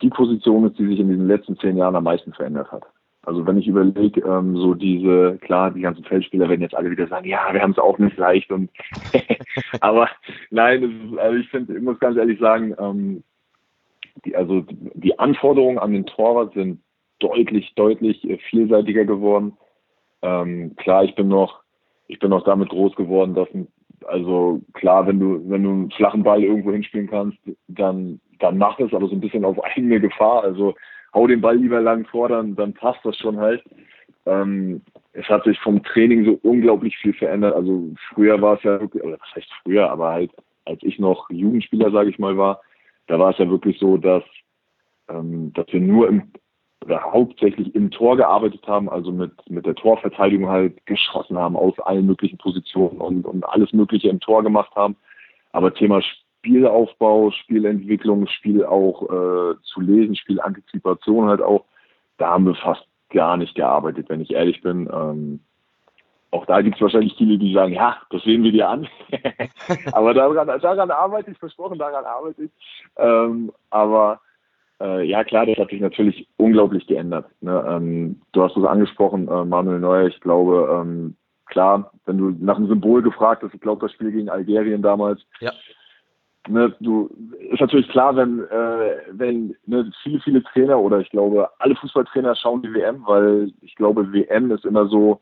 die Position ist, die sich in diesen letzten zehn Jahren am meisten verändert hat. Also wenn ich überlege, ähm, so diese, klar, die ganzen Feldspieler werden jetzt alle wieder sagen, ja, wir haben es auch nicht leicht und aber nein, ist, also ich finde, ich muss ganz ehrlich sagen, ähm, die, also die Anforderungen an den Torwart sind deutlich, deutlich äh, vielseitiger geworden. Ähm, klar, ich bin noch, ich bin noch damit groß geworden, dass also klar, wenn du, wenn du einen flachen Ball irgendwo hinspielen kannst, dann, dann mach es, aber so ein bisschen auf eigene Gefahr. Also hau den Ball lieber lang vor, dann, dann passt das schon halt. Ähm, es hat sich vom Training so unglaublich viel verändert. Also früher war es ja wirklich, oder was heißt früher, aber halt als ich noch Jugendspieler, sage ich mal, war, da war es ja wirklich so, dass, ähm, dass wir nur im oder hauptsächlich im Tor gearbeitet haben, also mit, mit der Torverteidigung halt geschossen haben aus allen möglichen Positionen und, und alles Mögliche im Tor gemacht haben. Aber Thema Spielaufbau, Spielentwicklung, Spiel auch äh, zu lesen, Spielantizipation halt auch, da haben wir fast gar nicht gearbeitet, wenn ich ehrlich bin. Ähm, auch da gibt es wahrscheinlich viele, die sagen, ja, das sehen wir dir an. aber daran, daran arbeite ich, versprochen, daran arbeite ich. Ähm, aber äh, ja, klar, das hat sich natürlich unglaublich geändert. Ne? Ähm, du hast es angesprochen, äh, Manuel Neuer, ich glaube, ähm, klar, wenn du nach einem Symbol gefragt hast, ich glaube, das Spiel gegen Algerien damals, ja ne, du ist natürlich klar, wenn äh, wenn ne, viele viele Trainer oder ich glaube alle Fußballtrainer schauen die WM, weil ich glaube WM ist immer so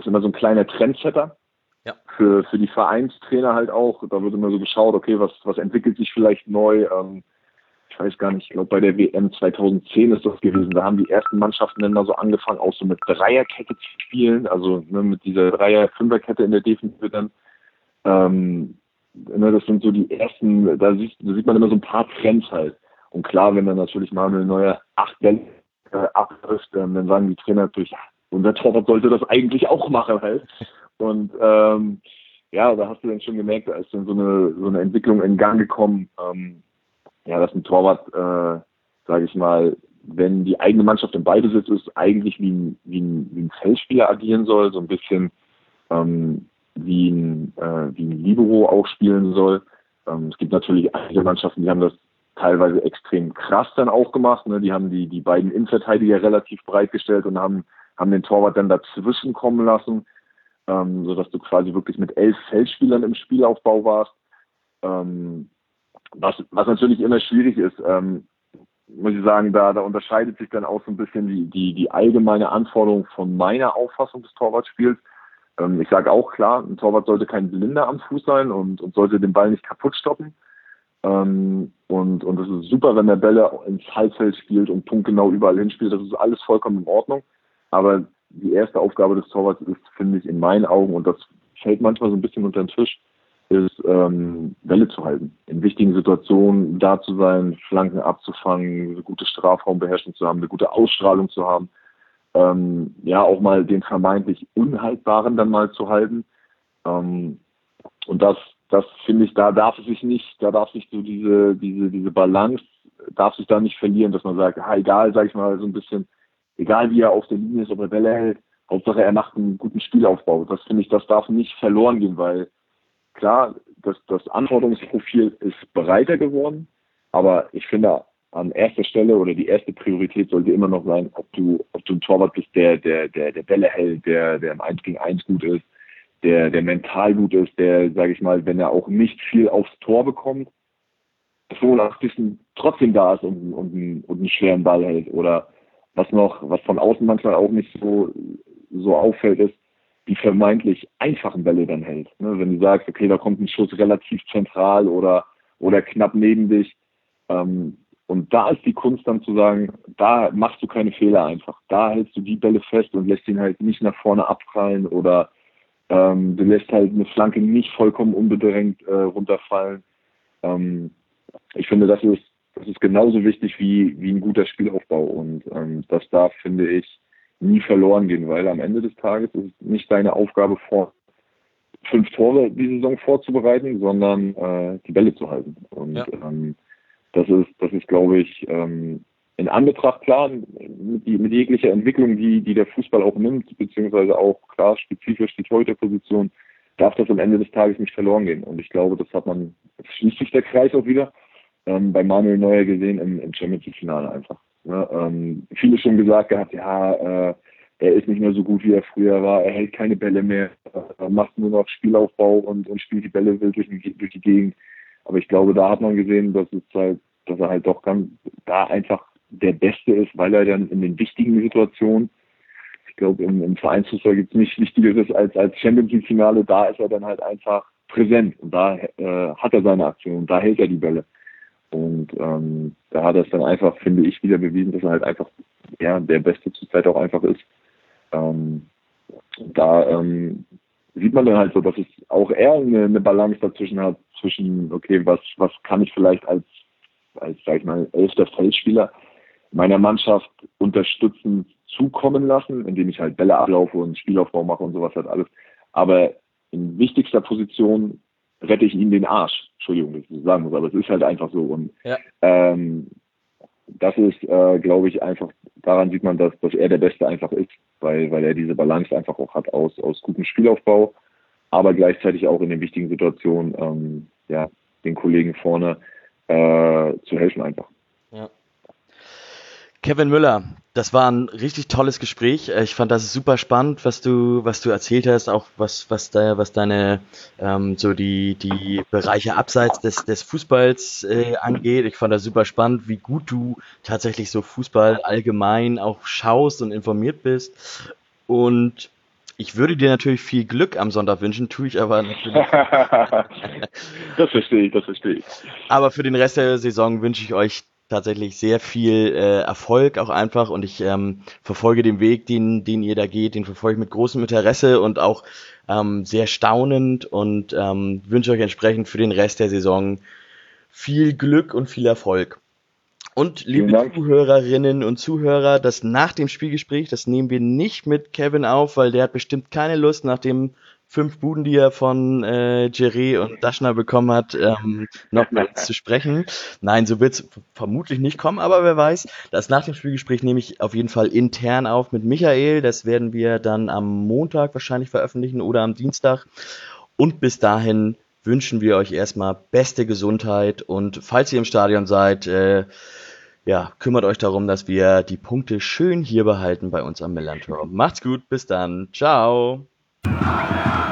ist immer so ein kleiner Trendsetter. Ja. Für für die Vereinstrainer halt auch. Da wird immer so geschaut, okay, was was entwickelt sich vielleicht neu. Ähm, ich weiß gar nicht, ich glaube bei der WM 2010 ist das gewesen. Da haben die ersten Mannschaften dann mal so angefangen, auch so mit Dreierkette zu spielen, also ne, mit dieser Dreier-Fünferkette in der Defensive dann. Ähm, Ne, das sind so die ersten, da sieht, da sieht man immer so ein paar Trends halt. Und klar, wenn dann natürlich Manuel Neuer acht Bälle äh, abtrifft, ähm, dann sagen die Trainer natürlich, ja, unser Torwart sollte das eigentlich auch machen halt. Und ähm, ja, da hast du dann schon gemerkt, da ist dann so eine, so eine Entwicklung in Gang gekommen, ähm, ja, dass ein Torwart, äh, sage ich mal, wenn die eigene Mannschaft im Ballbesitz ist, eigentlich wie ein, wie ein, wie ein Feldspieler agieren soll, so ein bisschen ähm, wie ein, äh, wie ein Libero auch spielen soll. Ähm, es gibt natürlich einige Mannschaften, die haben das teilweise extrem krass dann auch gemacht. Ne? Die haben die, die beiden Innenverteidiger relativ breit gestellt und haben, haben den Torwart dann dazwischen kommen lassen, ähm, sodass du quasi wirklich mit elf Feldspielern im Spielaufbau warst. Ähm, was, was natürlich immer schwierig ist, ähm, muss ich sagen, da, da unterscheidet sich dann auch so ein bisschen die, die, die allgemeine Anforderung von meiner Auffassung des Torwartspiels ähm, ich sage auch klar, ein Torwart sollte kein Blinder am Fuß sein und, und sollte den Ball nicht kaputt stoppen. Ähm, und, und es ist super, wenn der Bälle ins Halbfeld spielt und punktgenau überall hinspielt. Das ist alles vollkommen in Ordnung. Aber die erste Aufgabe des Torwarts ist, finde ich, in meinen Augen, und das fällt manchmal so ein bisschen unter den Tisch, ist, ähm, Welle zu halten. In wichtigen Situationen da zu sein, Flanken abzufangen, eine gute Strafraumbeherrschung zu haben, eine gute Ausstrahlung zu haben ähm, ja auch mal den vermeintlich Unhaltbaren dann mal zu halten. Ähm, und das, das finde ich, da darf es sich nicht, da darf sich so diese, diese, diese Balance, darf sich da nicht verlieren, dass man sagt, ha, egal, sag ich mal, so ein bisschen, egal wie er auf der Linie ist, ob er Bälle hält, Hauptsache er macht einen guten Spielaufbau. Das finde ich, das darf nicht verloren gehen, weil klar, das, das Anforderungsprofil ist breiter geworden, aber ich finde an erster Stelle oder die erste Priorität sollte immer noch sein, ob du, ob du ein Torwart bist, der, der, der, der Bälle hält, der, der im 1 gegen 1 gut ist, der, der mental gut ist, der, sage ich mal, wenn er auch nicht viel aufs Tor bekommt, 85. trotzdem da ist und, und, und, einen schweren Ball hält. Oder was noch, was von außen manchmal auch nicht so, so auffällt, ist, die vermeintlich einfachen Bälle dann hält. Ne? Wenn du sagst, okay, da kommt ein Schuss relativ zentral oder, oder knapp neben dich, ähm, und da ist die Kunst dann zu sagen, da machst du keine Fehler einfach. Da hältst du die Bälle fest und lässt ihn halt nicht nach vorne abprallen oder ähm, du lässt halt eine Flanke nicht vollkommen unbedrängt äh, runterfallen. Ähm, ich finde, das ist, das ist genauso wichtig wie, wie ein guter Spielaufbau. Und ähm, das darf, finde ich, nie verloren gehen, weil am Ende des Tages ist es nicht deine Aufgabe vor fünf Tore die Saison vorzubereiten, sondern äh, die Bälle zu halten. Und ja. ähm, das ist, das ist, glaube ich, ähm, in Anbetracht klar mit, die, mit jeglicher Entwicklung, die, die der Fußball auch nimmt, beziehungsweise auch klar spezifisch die Torhüterposition, darf das am Ende des Tages nicht verloren gehen. Und ich glaube, das hat man, schließt sich der Kreis auch wieder, ähm, bei Manuel Neuer gesehen im, im Champions League Finale einfach. Ne? Ähm, viele schon gesagt gehabt, ja, äh, er ist nicht mehr so gut, wie er früher war, er hält keine Bälle mehr, er macht nur noch Spielaufbau und, und spielt die Bälle wild durch, durch die Gegend. Aber ich glaube, da hat man gesehen, dass es halt, dass er halt doch ganz, da einfach der Beste ist, weil er dann in den wichtigen Situationen, ich glaube, im, im Vereinsfußball gibt es nichts Wichtigeres als als Champions League Finale, da ist er dann halt einfach präsent und da äh, hat er seine Aktion, da hält er die Bälle. Und ähm, da hat er es dann einfach, finde ich, wieder bewiesen, dass er halt einfach ja, der Beste zurzeit auch einfach ist. Ähm, da ähm, sieht man dann halt so, dass es auch eher eine, eine Balance dazwischen hat, zwischen, okay, was, was kann ich vielleicht als, als, sag ich mal, elfter Feldspieler meiner Mannschaft unterstützend zukommen lassen, indem ich halt Bälle ablaufe und Spielaufbau mache und sowas halt alles. Aber in wichtigster Position rette ich ihnen den Arsch. Entschuldigung, dass ich das sagen muss, aber es ist halt einfach so. Und ja. ähm, das ist, äh, glaube ich, einfach, daran sieht man, dass, dass er der Beste einfach ist, weil, weil er diese Balance einfach auch hat aus, aus gutem Spielaufbau, aber gleichzeitig auch in den wichtigen Situationen ähm, ja, den Kollegen vorne äh, zu helfen einfach. Ja. Kevin Müller, das war ein richtig tolles Gespräch. Äh, ich fand das super spannend, was du, was du erzählt hast, auch was, was da, was deine, ähm, so die, die Bereiche abseits des, des Fußballs äh, angeht. Ich fand das super spannend, wie gut du tatsächlich so Fußball allgemein auch schaust und informiert bist. Und ich würde dir natürlich viel Glück am Sonntag wünschen, tue ich aber natürlich. das verstehe ich, das verstehe ich. Aber für den Rest der Saison wünsche ich euch tatsächlich sehr viel äh, Erfolg auch einfach und ich ähm, verfolge den Weg, den, den ihr da geht, den verfolge ich mit großem Interesse und auch ähm, sehr staunend und ähm, wünsche euch entsprechend für den Rest der Saison viel Glück und viel Erfolg. Und liebe Zuhörerinnen und Zuhörer, das nach dem Spielgespräch, das nehmen wir nicht mit Kevin auf, weil der hat bestimmt keine Lust nach dem fünf Buden, die er von äh, Jerry und Daschner bekommen hat, ähm, noch mal zu sprechen. Nein, so wird es vermutlich nicht kommen, aber wer weiß. Das nach dem Spielgespräch nehme ich auf jeden Fall intern auf mit Michael. Das werden wir dann am Montag wahrscheinlich veröffentlichen oder am Dienstag. Und bis dahin wünschen wir euch erstmal beste Gesundheit und falls ihr im Stadion seid, äh, ja, kümmert euch darum, dass wir die Punkte schön hier behalten bei uns am Millantor. Macht's gut, bis dann. Ciao. ああ。